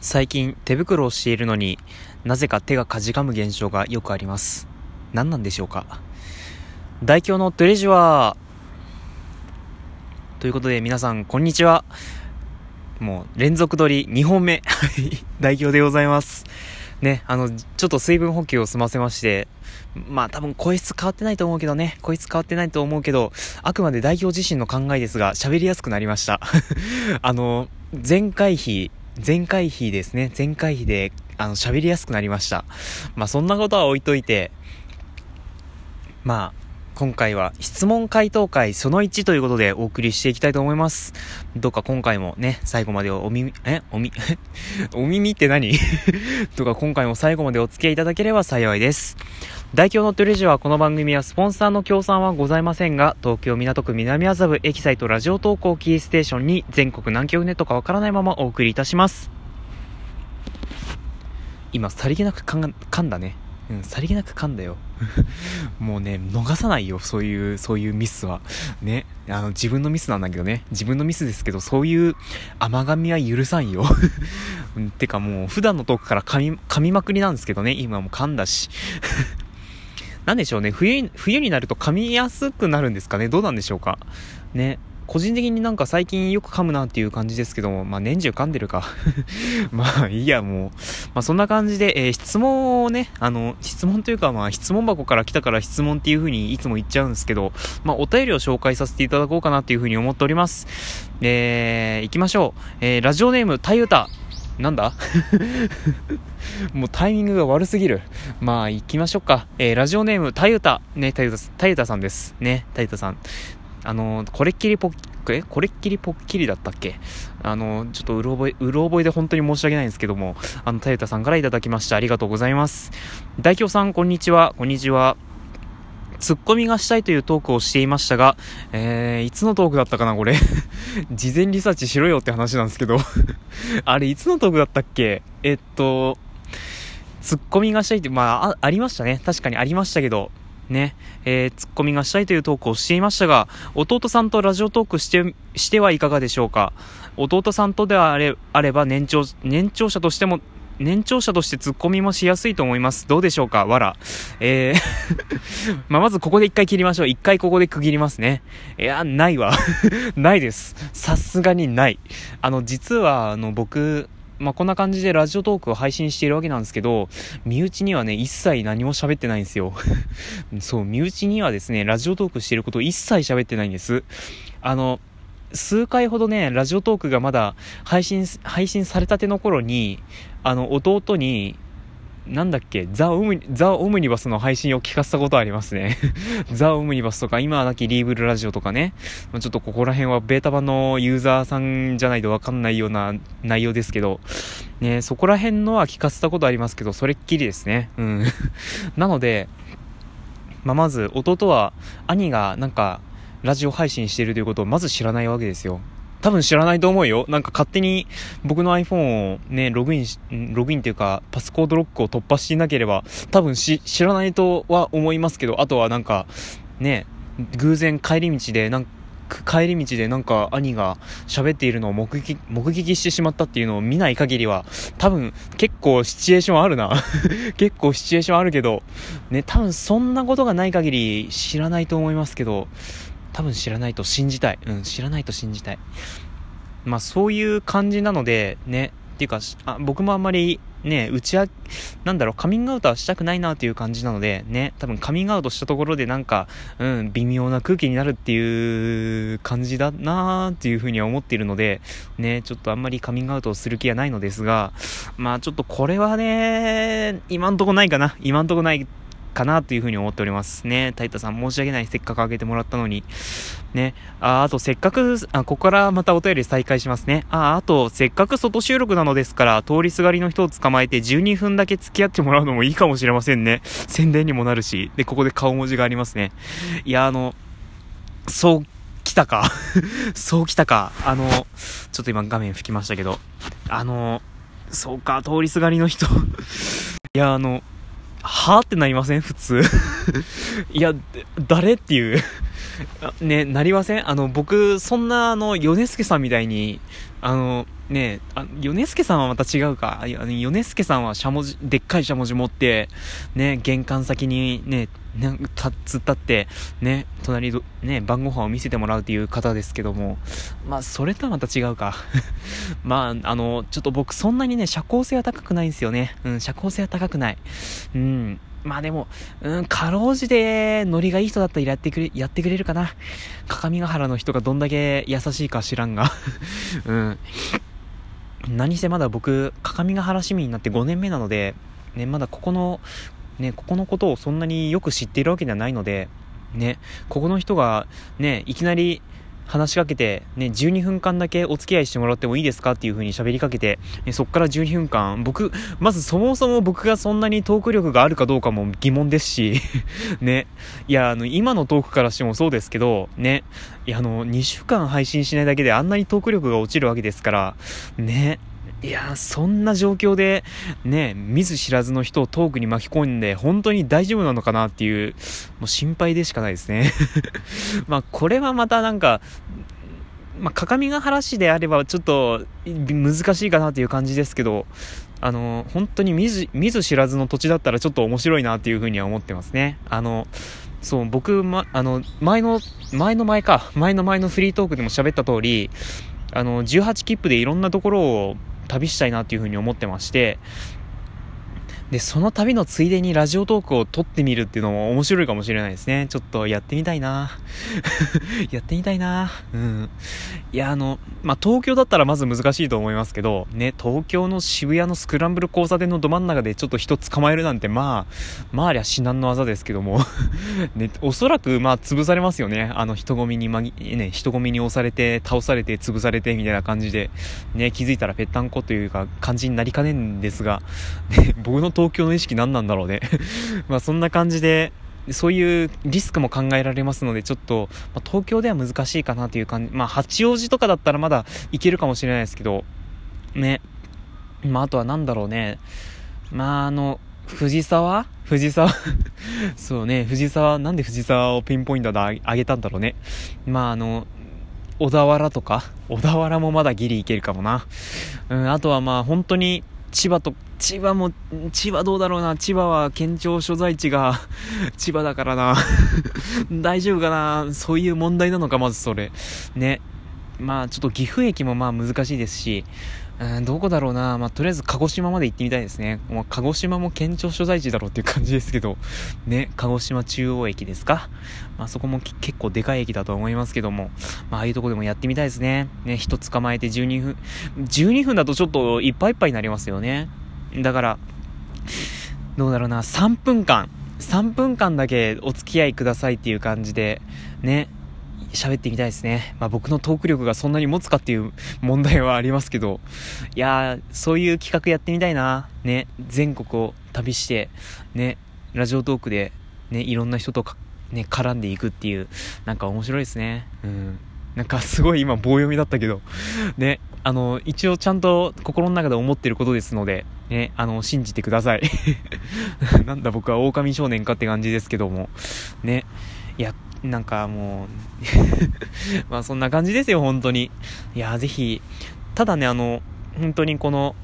最近手袋をしているのになぜか手がかじかむ現象がよくあります。何なんでしょうか。代表のトレジュアということで皆さんこんにちは。もう連続撮り2本目。代表でございます。ね、あの、ちょっと水分補給を済ませまして、まあ多分声質変わってないと思うけどね、声質変わってないと思うけど、あくまで代表自身の考えですが、喋りやすくなりました。あの、前回比、前回比ですね。前回比で、あの、喋りやすくなりました。まあ、そんなことは置いといて、まあ、今回は質問回答会その1ということでお送りしていきたいと思います。どうか今回もね、最後までお耳、え？おみ、お耳って何？どうか今回も最後までお付き合いいただければ幸いです。代表のトゥレジはこの番組はスポンサーの協賛はございませんが、東京港区南麻布エキサイトラジオ投稿キーステーションに全国何局ネットかわからないままお送りいたします。今、さりげなく噛んだね。うん、さりげなく噛んだよ。もうね、逃さないよ、そういう、そういうミスは。ね。あの、自分のミスなんだけどね。自分のミスですけど、そういう甘噛みは許さんよ。てかもう、普段のトークから噛み、噛みまくりなんですけどね。今も噛んだし。なんでしょうね。冬、冬になると噛みやすくなるんですかね。どうなんでしょうか。ね。個人的になんか最近よく噛むなっていう感じですけども、まあ年中噛んでるか。まあいいや、もう。まあそんな感じで、えー、質問をね、あの、質問というかまあ質問箱から来たから質問っていう風にいつも言っちゃうんですけど、まあお便りを紹介させていただこうかなっていう風に思っております。えー、行きましょう。えー、ラジオネーム、たゆた。なんだ？もうタイミングが悪すぎる。まあ、行きましょうか。えー、ラジオネーム、たゆた。ね、たゆた、たゆたさんです。ね、たゆたさん。あの、これっきりぽっ、え？これっきりぽっきりだったっけ？あの、ちょっとうろ覚え、うろ覚えで本当に申し訳ないんですけども、あの、たゆたさんからいただきました。ありがとうございます。代表さん、こんにちは。こんにちは。ツッコミがしたいというトークをしていましたが、えー、いつのトークだったかな、これ？事前リサーチしろよって話なんですけど あれ、いつのトークだったっけ？えっと、ツッコミがしたいって、まあ、あ、ありましたね。確かにありましたけど、ね、えー、ツッコミがしたいというトークをしていましたが、弟さんとラジオトークして、してはいかがでしょうか？弟さんとであれあれば年長、年長者としても年長者としてツッコミもしやすいと思います。どうでしょうか？わら。えー ま、まずここで一回切りましょう。一回ここで区切りますね。いや、ないわ。ないです。さすがにない。あの、実は、あの、僕、まあ、こんな感じでラジオトークを配信しているわけなんですけど、身内にはね、一切何も喋ってないんですよ。そう、身内にはですね、ラジオトークしていることを一切喋ってないんです。あの、数回ほどね、ラジオトークがまだ配信、配信されたての頃に、あの、弟に、なんだっけ、ザ・オムニ、ザ・オムニバスの配信を聞かせたことありますね。ザ・オムニバスとか、今はなきリーブルラジオとかね。ちょっとここら辺はベータ版のユーザーさんじゃないとわかんないような内容ですけど、ね、そこら辺のは聞かせたことありますけど、それっきりですね。うん。なので、まあ、まず、弟は、兄がなんか、ラジオ配信してるということをまず知らないわけですよ。多分知らないと思うよ。なんか勝手に僕の iPhone をね、ログインし、ログインっていうか、パスコードロックを突破していなければ、多分し、知らないとは思いますけど、あとはなんか、ね、偶然帰り道で、なん帰り道でなんか兄が喋っているのを目撃、目撃してしまったっていうのを見ない限りは、多分結構シチュエーションあるな 結構シチュエーションあるけど、ね、多分そんなことがない限り知らないと思いますけど、多分知らないと信じたい。うん、知らないと信じたい。まあそういう感じなので、ね、っていうか、あ僕もあんまりね、うちは、なんだろう、カミングアウトはしたくないなっていう感じなので、ね、多分カミングアウトしたところでなんか、うん、微妙な空気になるっていう感じだなーっていうふうには思っているので、ね、ちょっとあんまりカミングアウトをする気はないのですが、まあちょっとこれはね、今んとこないかな。今んとこないかなというふうに思っておりますね。タイタさん申し訳ない。せっかくあげてもらったのに。ね。あ、あとせっかく、あ、ここからまたお便り再開しますね。あ、あとせっかく外収録なのですから、通りすがりの人を捕まえて12分だけ付き合ってもらうのもいいかもしれませんね。宣伝にもなるし。で、ここで顔文字がありますね。いや、あの、そう来たか そう来たか。あの、ちょっと今画面吹きましたけど。あの、そうか、通りすがりの人 いや、あの、はぁってなりません？普通。いや、誰っていう。ね、なりません？あの、僕、そんな、あの、米助さんみたいに、あの、ねえあ、米助さんはまた違うか。あの、米助さんはしゃもじ、でっかいしゃもじ持って、ね、玄関先にね、ね、た、突っ立って、ね、隣ど、ね、晩ご飯を見せてもらうっていう方ですけども、まあ、それとはまた違うか。まあ、あの、ちょっと僕そんなにね、社交性は高くないんですよね。うん、社交性は高くない。うん。まあでも、うん、かろうじてノリがいい人だったらやってくれ、やってくれるかな。各務原の人がどんだけ優しいか知らんが。うん。何せまだ僕、各務原市民になって5年目なので、ね、まだここの、ね、ここのことをそんなによく知っているわけではないので、ね、ここの人が、ね、いきなり、話しかけて、ね、12分間だけお付き合いしてもらってもいいですかっていう風に喋りかけて、ね、そっから12分間、僕、まずそもそも僕がそんなにトーク力があるかどうかも疑問ですし、ね、いや、あの、今のトークからしてもそうですけど、ね、いや、あの、2週間配信しないだけであんなにトーク力が落ちるわけですから、ね、いやそんな状況で、ね、見ず知らずの人をトークに巻き込んで、本当に大丈夫なのかなっていう、もう心配でしかないですね。まあ、これはまたなんか、まあ、各務原市であればちょっと難しいかなっていう感じですけど、あの、本当に見ず、見ず知らずの土地だったらちょっと面白いなっていうふうには思ってますね。あの、そう、僕、ま、あの、前の、前の前か、前の前のフリートークでも喋った通り、あの、18切符でいろんなところを旅したいなっていうふうに思ってまして、で、その旅のついでにラジオトークを撮ってみるっていうのも面白いかもしれないですね。ちょっとやってみたいな やってみたいなうん。いや、あの、まあ、東京だったらまず難しいと思いますけど、ね、東京の渋谷のスクランブル交差点のど真ん中でちょっと人捕まえるなんて、まあ、まあありゃ至難の技ですけども ね、おそらく、まあ、潰されますよね。あの、人混みにまぎ、ね、人混みに押されて、倒されて、潰されて、みたいな感じで、ね、気づいたらぺったんこというか、感じになりかねんですが、ね、僕の東京の意識何なんだろうね まあそんな感じで、そういうリスクも考えられますので、ちょっと、まあ、東京では難しいかなという感じ。まあ、八王子とかだったらまだ行けるかもしれないですけど、ね。まあ、あとは何だろうね。まあ、あの、藤沢？藤沢？そうね、藤沢、なんで藤沢をピンポイントで上げたんだろうね。まあ、あの、小田原とか？小田原もまだギリ行けるかもな。うん、あとはまあ本当に千葉と、千葉も、千葉どうだろうな。千葉は県庁所在地が 千葉だからな 大丈夫かなそういう問題なのか、まずそれ。ね。まあちょっと岐阜駅もまあ難しいですし、うん、どこだろうな。まあ、とりあえず鹿児島まで行ってみたいですね。まあ、鹿児島も県庁所在地だろうっていう感じですけど、ね、鹿児島中央駅ですか。まあ、そこも結構でかい駅だと思いますけども、まあ、ああいうとこでもやってみたいですね。ね、人捕まえて12分、12分だとちょっといっぱいいっぱいになりますよね。だから、どうだろうな、3分間、3分間だけお付き合いくださいっていう感じで、ね、喋ってみたいですね。まあ僕のトーク力がそんなに持つかっていう問題はありますけど、いやー、そういう企画やってみたいな。ね、全国を旅して、ね、ラジオトークで、ね、いろんな人とね、絡んでいくっていう、なんか面白いですね。うん。なんかすごい今棒読みだったけど、ね、あの、一応ちゃんと心の中で思ってることですので、ね、あの、信じてください。なんだ僕は狼少年かって感じですけども、ね、いや、なんかもう まあそんな感じですよ、本当に。いや、ぜひ、ただね、あの、本当にこの、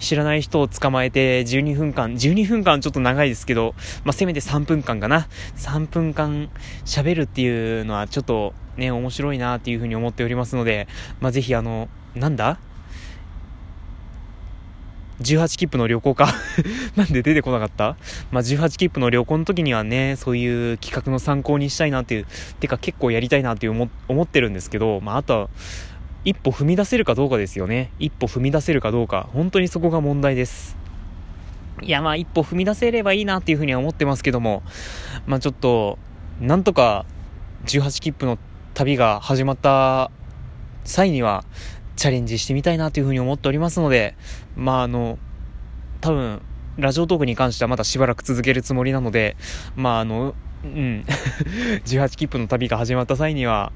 知らない人を捕まえて12分間、12分間ちょっと長いですけど、まあ、せめて3分間かな。3分間喋るっていうのはちょっとね、面白いなっていうふうに思っておりますので、まあ、ぜひあの、なんだ？18切符の旅行か？なんで出てこなかった？まあ、18切符の旅行の時にはね、そういう企画の参考にしたいなっていう、てか結構やりたいなっていう思ってるんですけど、まあ、あとは、一歩踏み出せるかどうかですよね。一歩踏み出せるかどうか。本当にそこが問題です。いや、まあ、一歩踏み出せればいいなっていうふうには思ってますけども、まあ、ちょっと、なんとか、18切符の旅が始まった際には、チャレンジしてみたいなというふうに思っておりますので、まああの、多分、ラジオトークに関してはまだしばらく続けるつもりなので、まああの、うん、18切符の旅が始まった際には、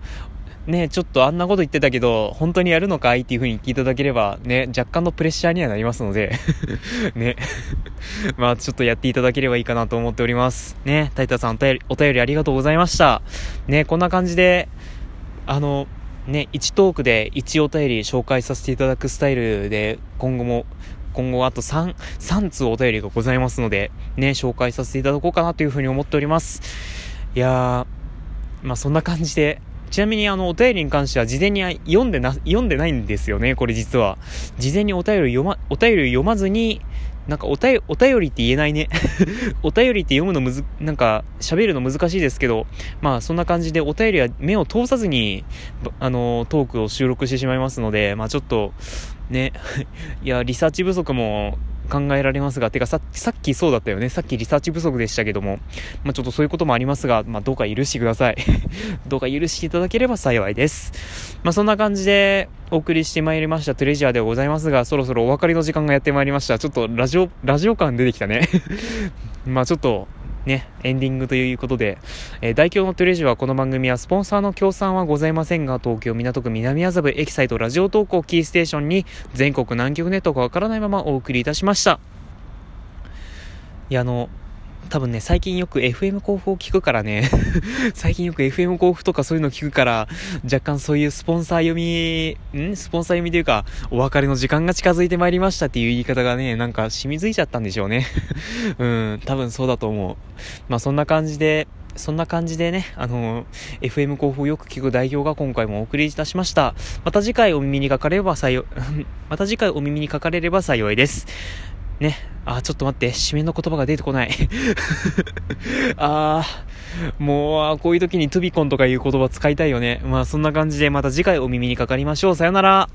ね、ちょっとあんなこと言ってたけど、本当にやるのか？いっていう風に聞いていただければ、ね、若干のプレッシャーにはなりますので ね。まあちょっとやっていただければいいかなと思っております。ね、タイタさんお便り、お便りありがとうございました。ね、こんな感じで、あの、ね、1トークで1お便り紹介させていただくスタイルで、今後も、今後あと3、3通お便りがございますので、ね、紹介させていただこうかなというふうに思っております。いやー、まあそんな感じで、ちなみにあの、お便りに関しては事前に読んでな、読んでないんですよね、これ実は。事前にお便り読ま、お便り読まずに、なんかお便りって言えないね お便りって読むのむず、なんか喋るの難しいですけど、まあそんな感じでお便りは目を通さずに、あの、トークを収録してしまいますので、まあちょっと、ね、いや、リサーチ不足も考えられますが、てかささっきそうだったよね。さっきリサーチ不足でしたけども、まあ、ちょっとそういうこともありますが、まあ、どうか許してください。どうか許していただければ幸いです。まあ、そんな感じでお送りしてまいりましたトレジャーでございますが、そろそろお別れの時間がやってまいりました。ちょっとラジオ、ラジオ感出てきたね。まあちょっと、ね、エンディングということで、えー、大京のトゥレジュはこの番組はスポンサーの協賛はございませんが、東京港区南麻布エキサイトラジオ投稿キーステーションに全国南極ネットがわからないままお送りいたしました。いや、あの、多分ね、最近よく FM 交付を聞くからね 最近よく FM 交付とかそういうの聞くから、若干そういうスポンサー読み、ん？スポンサー読みというか、お別れの時間が近づいてまいりましたっていう言い方がね、なんか染みついちゃったんでしょうね うん、多分そうだと思う。まあそんな感じで、そんな感じでね、あの、FM 交付をよく聞く代表が今回もお送りいたしました。また次回お耳にかかれば幸い、また次回お耳にかかれれば幸いです。ね。あ、ちょっと待って、締めの言葉が出てこない。あー、もう、こういう時にトゥビコンとかいう言葉使いたいよね。まあそんな感じでまた次回お耳にかかりましょう。さよなら。